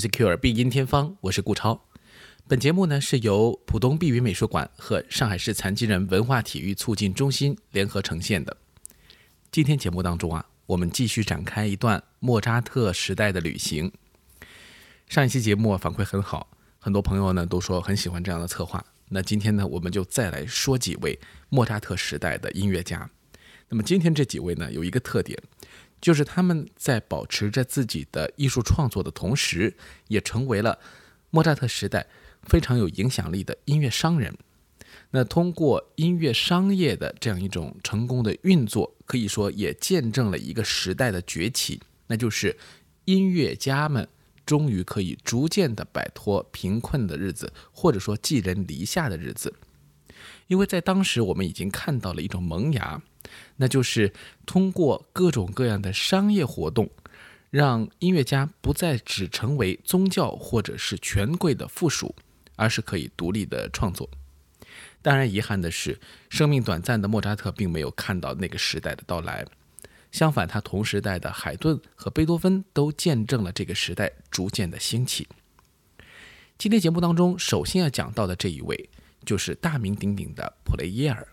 secure 必音天方，我是顾超。本节目呢是由浦东碧云美术馆和上海市残疾人文化体育促进中心联合呈现的。今天节目当中啊，我们继续展开一段莫扎特时代的旅行。上一期节目反馈很好，很多朋友呢都说很喜欢这样的策划。那今天呢，我们就再来说几位莫扎特时代的音乐家。那么今天这几位呢，有一个特点。就是他们在保持着自己的艺术创作的同时，也成为了莫扎特时代非常有影响力的音乐商人。那通过音乐商业的这样一种成功的运作，可以说也见证了一个时代的崛起，那就是音乐家们终于可以逐渐的摆脱贫困的日子，或者说寄人篱下的日子。因为在当时，我们已经看到了一种萌芽。那就是通过各种各样的商业活动，让音乐家不再只成为宗教或者是权贵的附属，而是可以独立的创作。当然，遗憾的是，生命短暂的莫扎特并没有看到那个时代的到来。相反，他同时代的海顿和贝多芬都见证了这个时代逐渐的兴起。今天节目当中，首先要讲到的这一位，就是大名鼎鼎的普雷耶尔。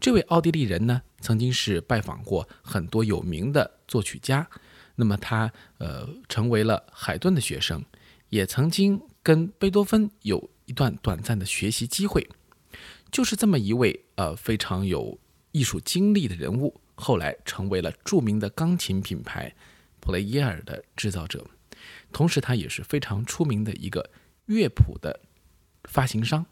这位奥地利人呢，曾经是拜访过很多有名的作曲家，那么他呃成为了海顿的学生，也曾经跟贝多芬有一段短暂的学习机会。就是这么一位呃非常有艺术经历的人物，后来成为了著名的钢琴品牌普雷耶尔的制造者，同时他也是非常出名的一个乐谱的发行商。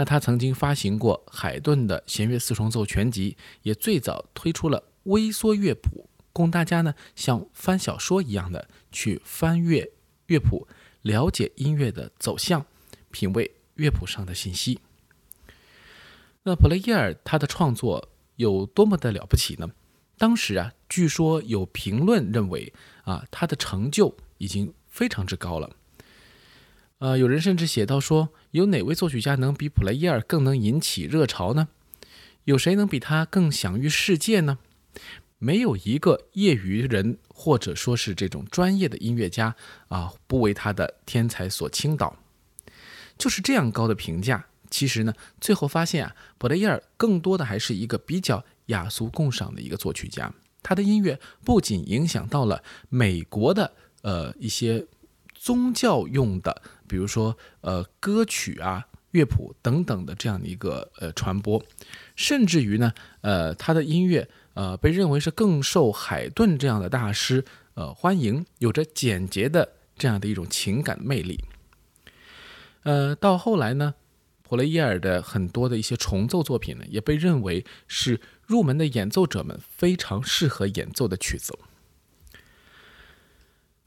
那他曾经发行过海顿的弦乐四重奏全集，也最早推出了微缩乐谱，供大家呢像翻小说一样的去翻阅乐谱，了解音乐的走向，品味乐谱上的信息。那普雷耶尔他的创作有多么的了不起呢？当时啊，据说有评论认为啊，他的成就已经非常之高了。呃，有人甚至写到说，有哪位作曲家能比普雷耶尔更能引起热潮呢？有谁能比他更享誉世界呢？没有一个业余人或者说是这种专业的音乐家啊，不为他的天才所倾倒。就是这样高的评价，其实呢，最后发现啊，普雷耶尔更多的还是一个比较雅俗共赏的一个作曲家。他的音乐不仅影响到了美国的呃一些宗教用的。比如说，呃，歌曲啊、乐谱等等的这样的一个呃传播，甚至于呢，呃，他的音乐呃被认为是更受海顿这样的大师呃欢迎，有着简洁的这样的一种情感魅力。呃，到后来呢，普雷耶尔的很多的一些重奏作品呢，也被认为是入门的演奏者们非常适合演奏的曲子。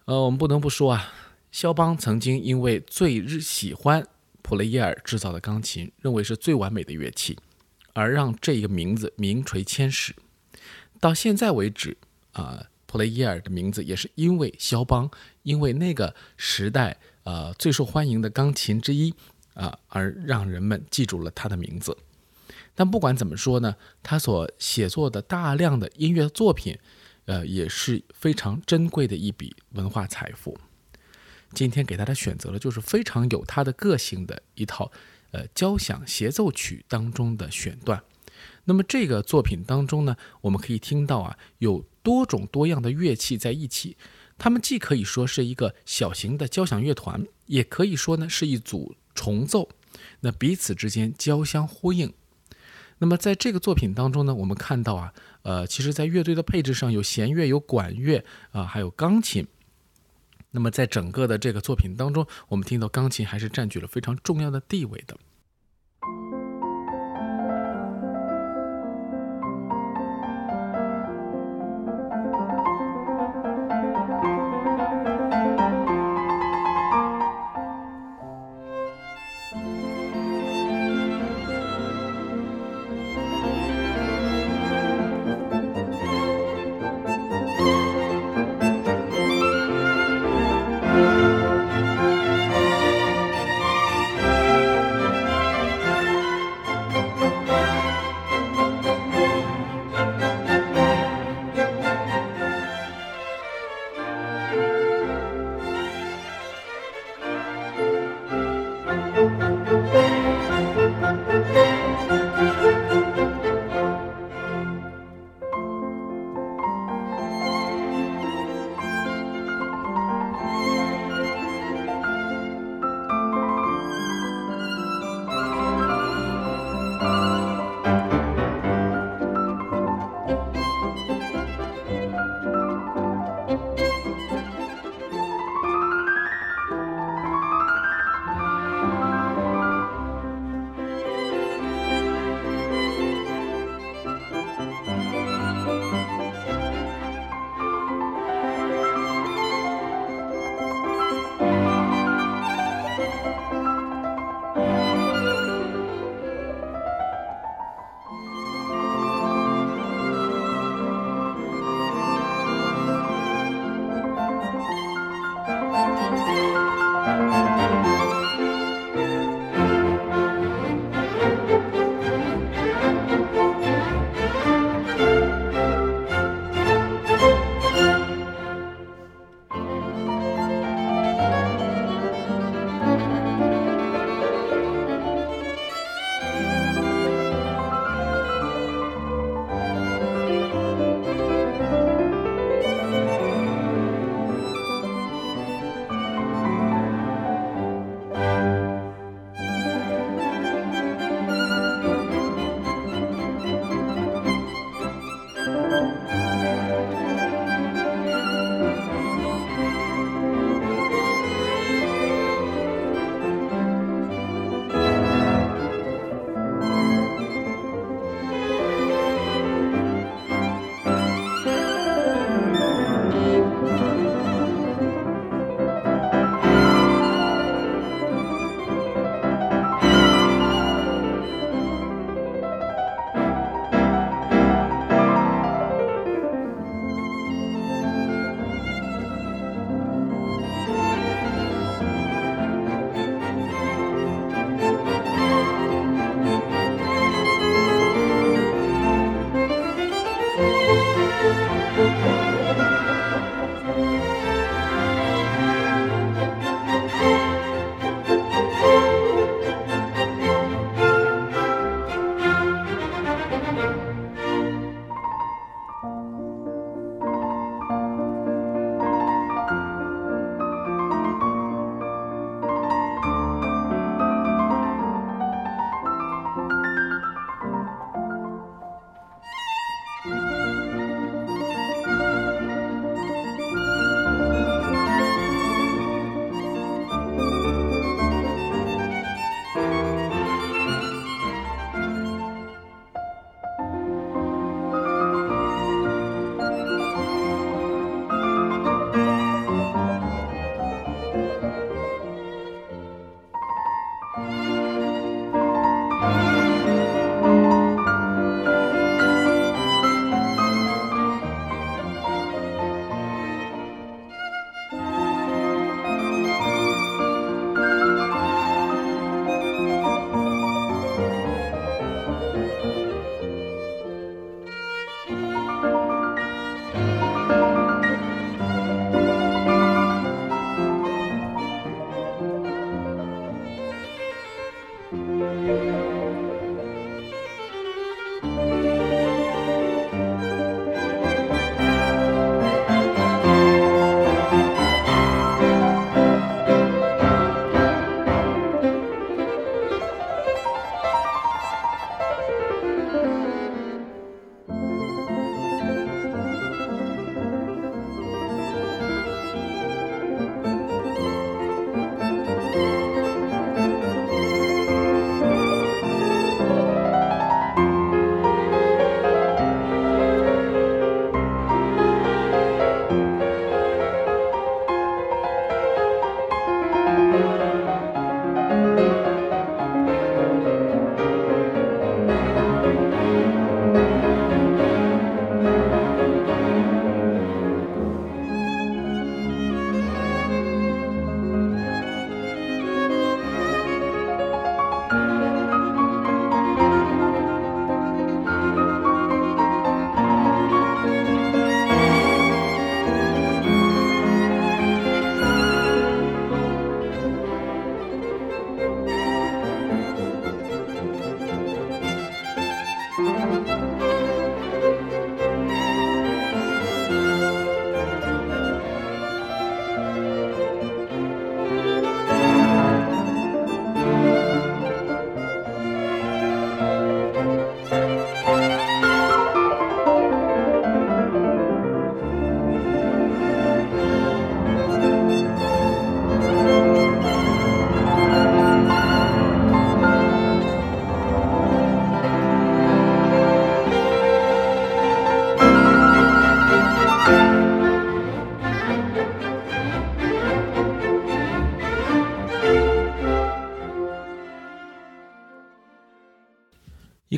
呃，我们不能不说啊。肖邦曾经因为最日喜欢普雷耶尔制造的钢琴，认为是最完美的乐器，而让这一个名字名垂千史。到现在为止，啊，普雷耶尔的名字也是因为肖邦，因为那个时代啊最受欢迎的钢琴之一啊，而让人们记住了他的名字。但不管怎么说呢，他所写作的大量的音乐作品，呃，也是非常珍贵的一笔文化财富。今天给大家选择了就是非常有他的个性的一套，呃，交响协奏曲当中的选段。那么这个作品当中呢，我们可以听到啊，有多种多样的乐器在一起，他们既可以说是一个小型的交响乐团，也可以说呢是一组重奏，那彼此之间交相呼应。那么在这个作品当中呢，我们看到啊，呃，其实在乐队的配置上有弦乐、有管乐啊，还有钢琴。那么，在整个的这个作品当中，我们听到钢琴还是占据了非常重要的地位的。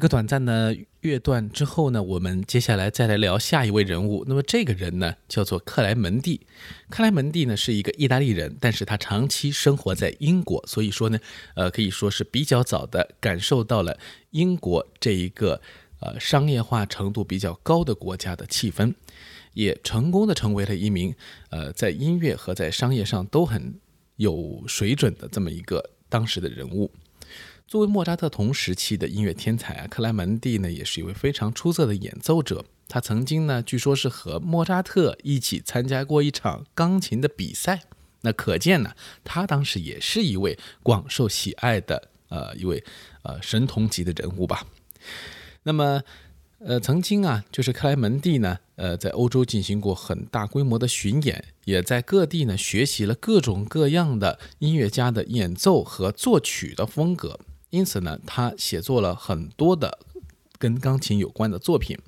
个短暂的乐段之后呢，我们接下来再来聊下一位人物。那么这个人呢，叫做克莱门蒂。克莱门蒂呢是一个意大利人，但是他长期生活在英国，所以说呢，呃，可以说是比较早的感受到了英国这一个呃商业化程度比较高的国家的气氛，也成功的成为了一名呃在音乐和在商业上都很有水准的这么一个当时的人物。作为莫扎特同时期的音乐天才啊，克莱门蒂呢也是一位非常出色的演奏者。他曾经呢，据说是和莫扎特一起参加过一场钢琴的比赛。那可见呢，他当时也是一位广受喜爱的呃一位呃神童级的人物吧。那么，呃，曾经啊，就是克莱门蒂呢，呃，在欧洲进行过很大规模的巡演，也在各地呢学习了各种各样的音乐家的演奏和作曲的风格。因此呢，他写作了很多的跟钢琴有关的作品。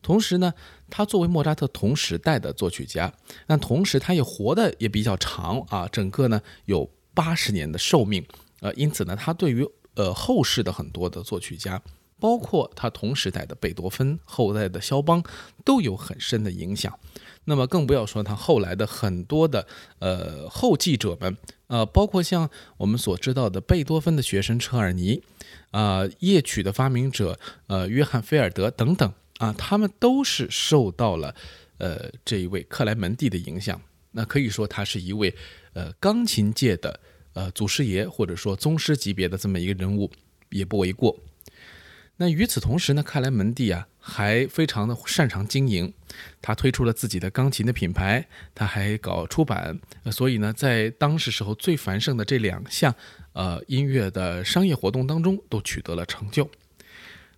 同时呢，他作为莫扎特同时代的作曲家，那同时他也活的也比较长啊，整个呢有八十年的寿命。呃，因此呢，他对于呃后世的很多的作曲家，包括他同时代的贝多芬、后代的肖邦，都有很深的影响。那么更不要说他后来的很多的呃后继者们。呃，包括像我们所知道的贝多芬的学生车尔尼，啊，夜曲的发明者，呃，约翰菲尔德等等啊，他们都是受到了呃这一位克莱门蒂的影响。那可以说他是一位呃钢琴界的呃祖师爷，或者说宗师级别的这么一个人物，也不为过。那与此同时呢，克莱门蒂啊还非常的擅长经营，他推出了自己的钢琴的品牌，他还搞出版，所以呢，在当时时候最繁盛的这两项呃音乐的商业活动当中都取得了成就。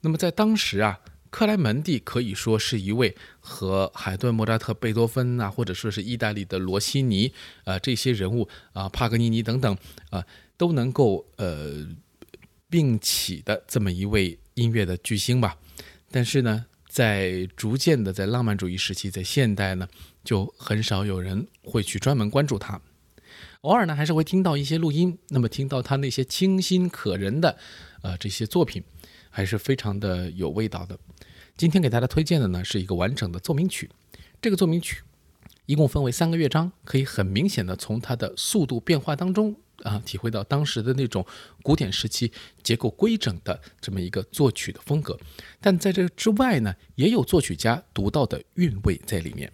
那么在当时啊，克莱门蒂可以说是一位和海顿、莫扎特、贝多芬啊，或者说是意大利的罗西尼啊这些人物啊，帕格尼尼等等啊，都能够呃并起的这么一位。音乐的巨星吧，但是呢，在逐渐的在浪漫主义时期，在现代呢，就很少有人会去专门关注他。偶尔呢，还是会听到一些录音，那么听到他那些清新可人的，呃，这些作品，还是非常的有味道的。今天给大家推荐的呢，是一个完整的奏鸣曲。这个奏鸣曲一共分为三个乐章，可以很明显的从它的速度变化当中。啊，体会到当时的那种古典时期结构规整的这么一个作曲的风格，但在这之外呢，也有作曲家独到的韵味在里面。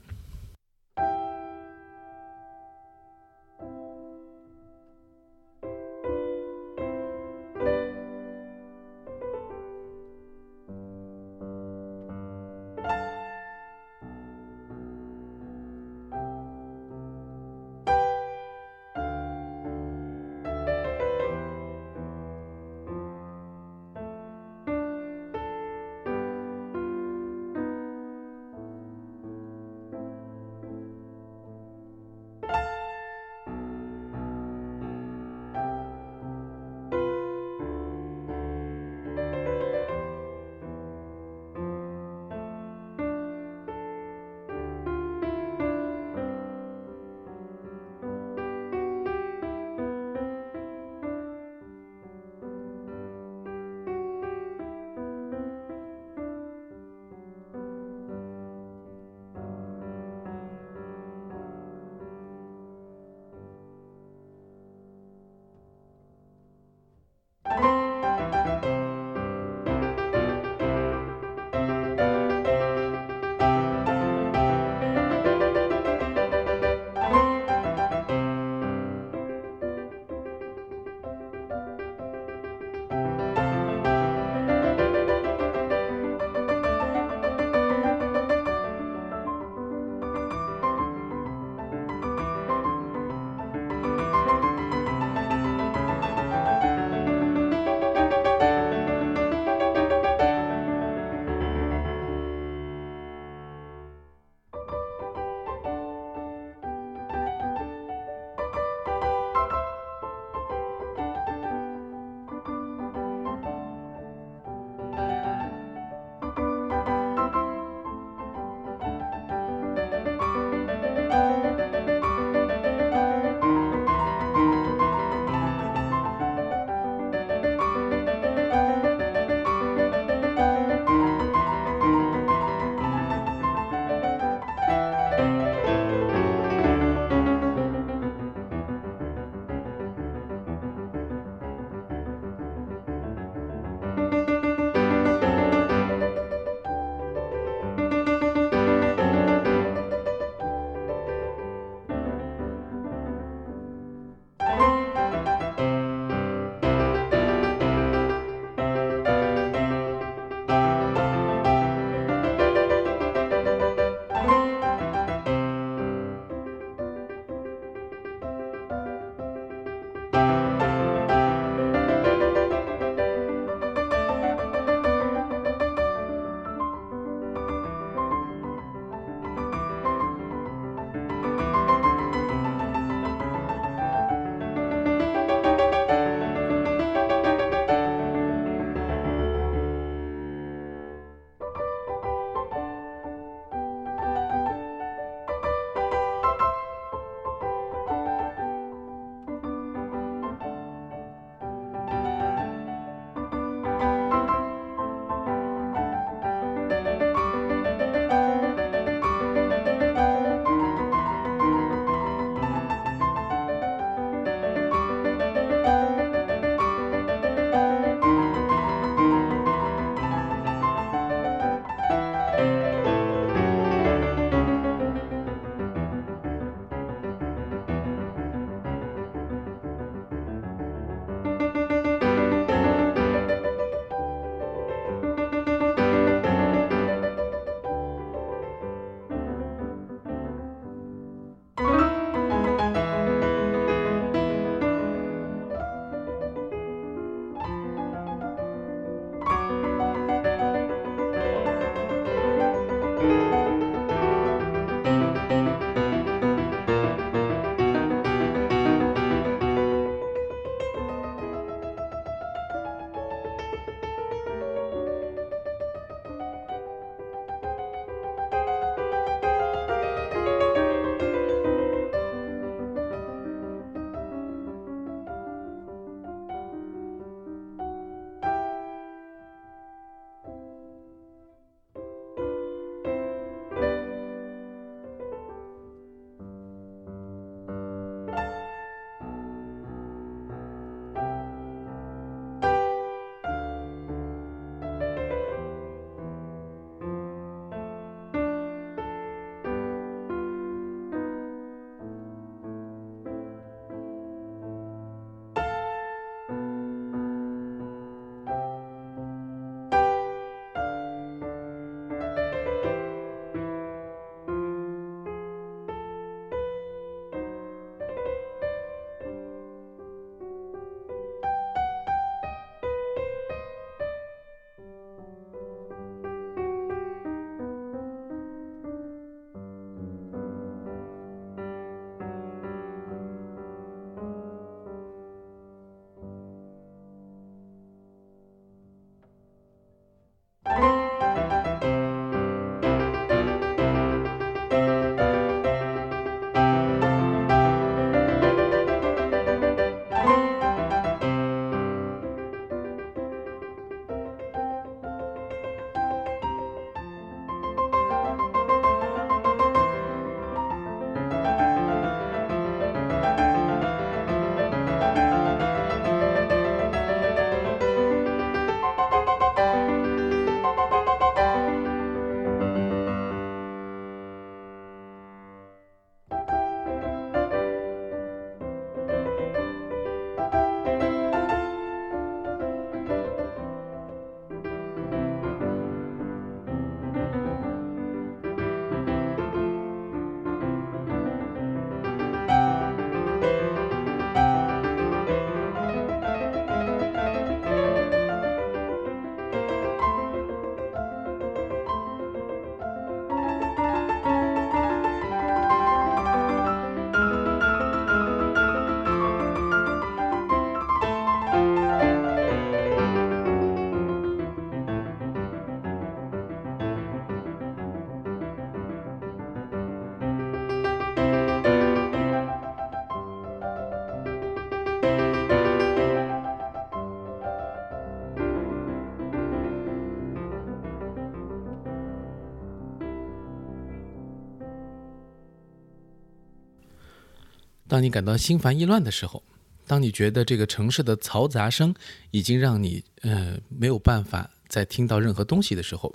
当你感到心烦意乱的时候，当你觉得这个城市的嘈杂声已经让你呃没有办法再听到任何东西的时候，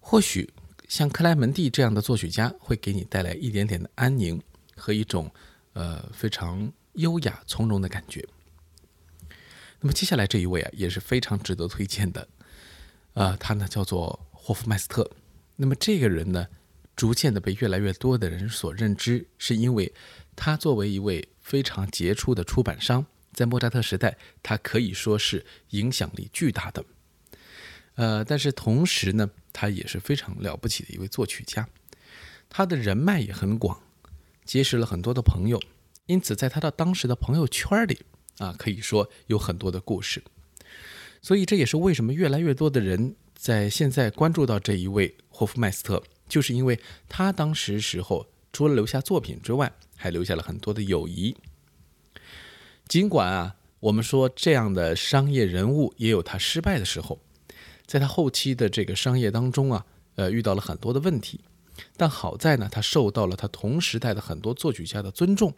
或许像克莱门蒂这样的作曲家会给你带来一点点的安宁和一种呃非常优雅从容的感觉。那么接下来这一位啊也是非常值得推荐的，呃，他呢叫做霍夫麦斯特。那么这个人呢，逐渐的被越来越多的人所认知，是因为他作为一位非常杰出的出版商，在莫扎特时代，他可以说是影响力巨大的。呃，但是同时呢，他也是非常了不起的一位作曲家，他的人脉也很广，结识了很多的朋友，因此在他的当时的朋友圈里啊，可以说有很多的故事。所以这也是为什么越来越多的人在现在关注到这一位霍夫麦斯特，就是因为他当时时候除了留下作品之外，还留下了很多的友谊。尽管啊，我们说这样的商业人物也有他失败的时候。在他后期的这个商业当中啊，呃，遇到了很多的问题，但好在呢，他受到了他同时代的很多作曲家的尊重，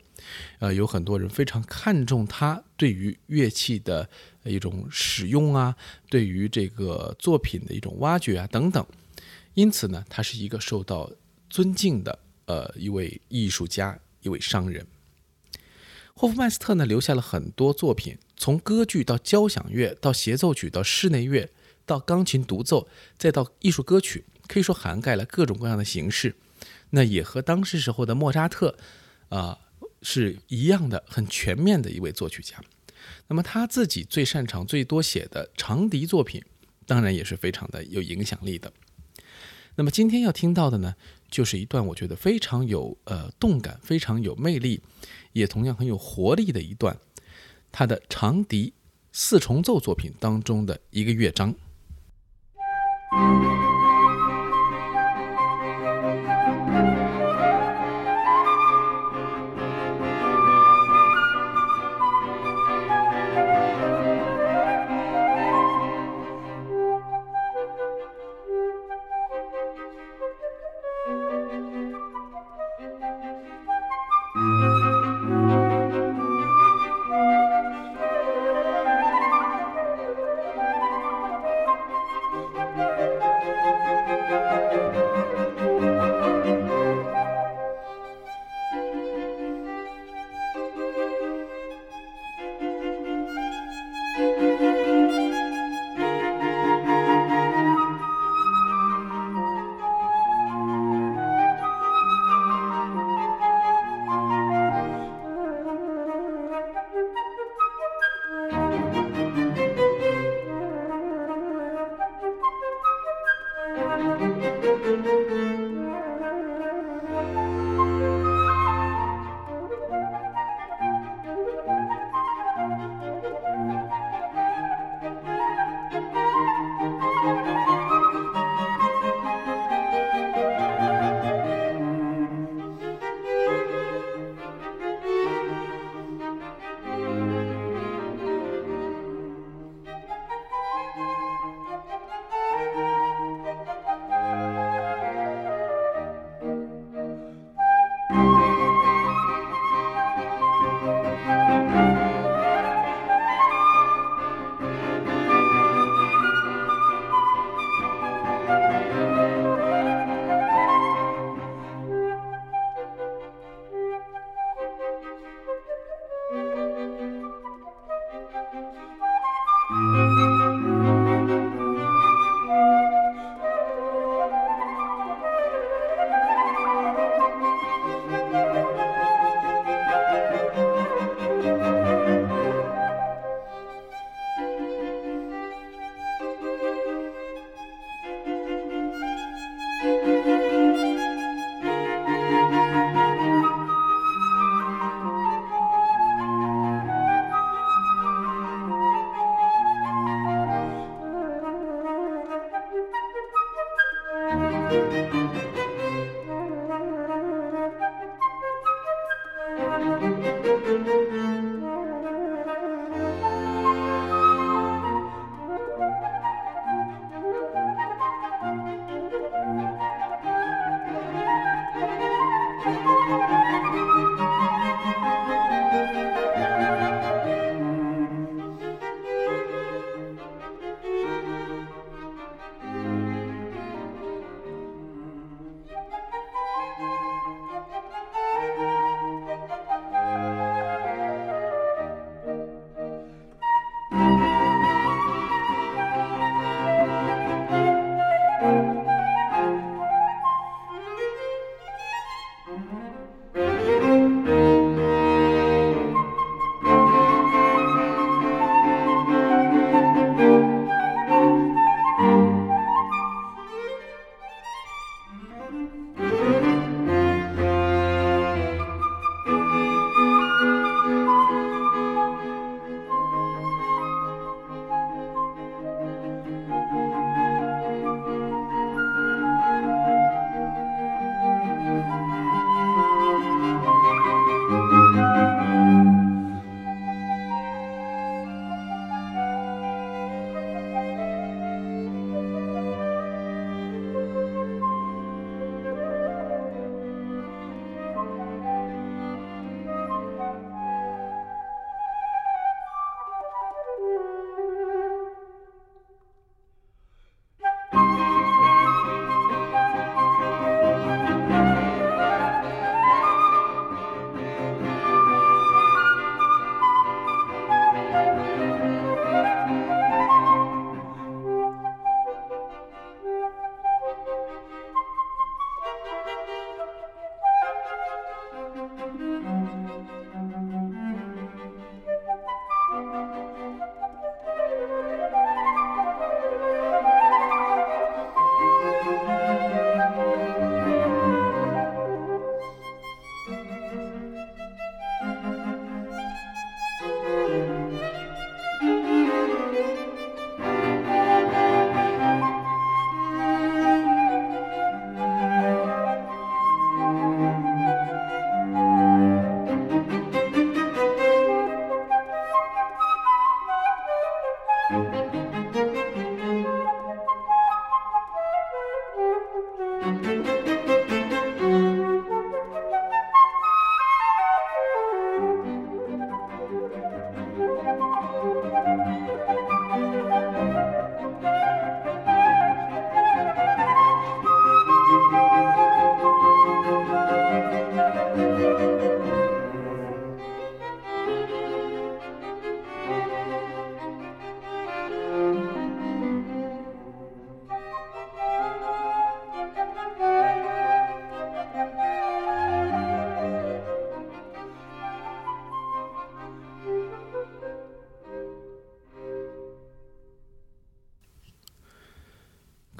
呃，有很多人非常看重他对于乐器的一种使用啊，对于这个作品的一种挖掘啊等等，因此呢，他是一个受到尊敬的呃一位艺术家，一位商人。霍夫曼斯特呢，留下了很多作品，从歌剧到交响乐，到协奏曲，到室内乐。到钢琴独奏，再到艺术歌曲，可以说涵盖了各种各样的形式。那也和当时时候的莫扎特，啊，是一样的，很全面的一位作曲家。那么他自己最擅长、最多写的长笛作品，当然也是非常的有影响力的。那么今天要听到的呢，就是一段我觉得非常有呃动感、非常有魅力，也同样很有活力的一段，他的长笛四重奏作品当中的一个乐章。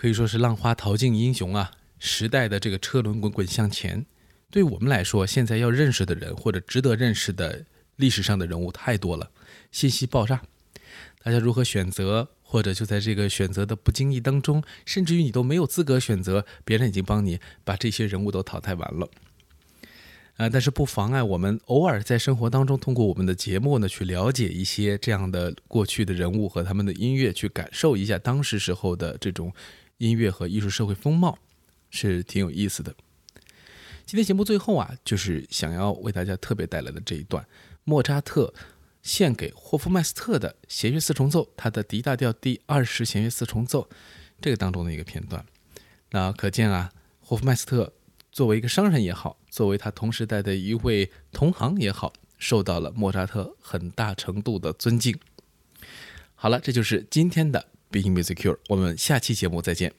可以说是浪花淘尽英雄啊！时代的这个车轮滚滚向前，对我们来说，现在要认识的人或者值得认识的历史上的人物太多了，信息爆炸，大家如何选择？或者就在这个选择的不经意当中，甚至于你都没有资格选择，别人已经帮你把这些人物都淘汰完了。啊，但是不妨碍我们偶尔在生活当中，通过我们的节目呢，去了解一些这样的过去的人物和他们的音乐，去感受一下当时时候的这种音乐和艺术社会风貌，是挺有意思的。今天节目最后啊，就是想要为大家特别带来的这一段莫扎特。献给霍夫曼斯特的弦乐四重奏，他的 D 大调第二十弦乐四重奏，这个当中的一个片段。那可见啊，霍夫曼斯特作为一个商人也好，作为他同时代的一位同行也好，受到了莫扎特很大程度的尊敬。好了，这就是今天的 Big Music Cure，我们下期节目再见。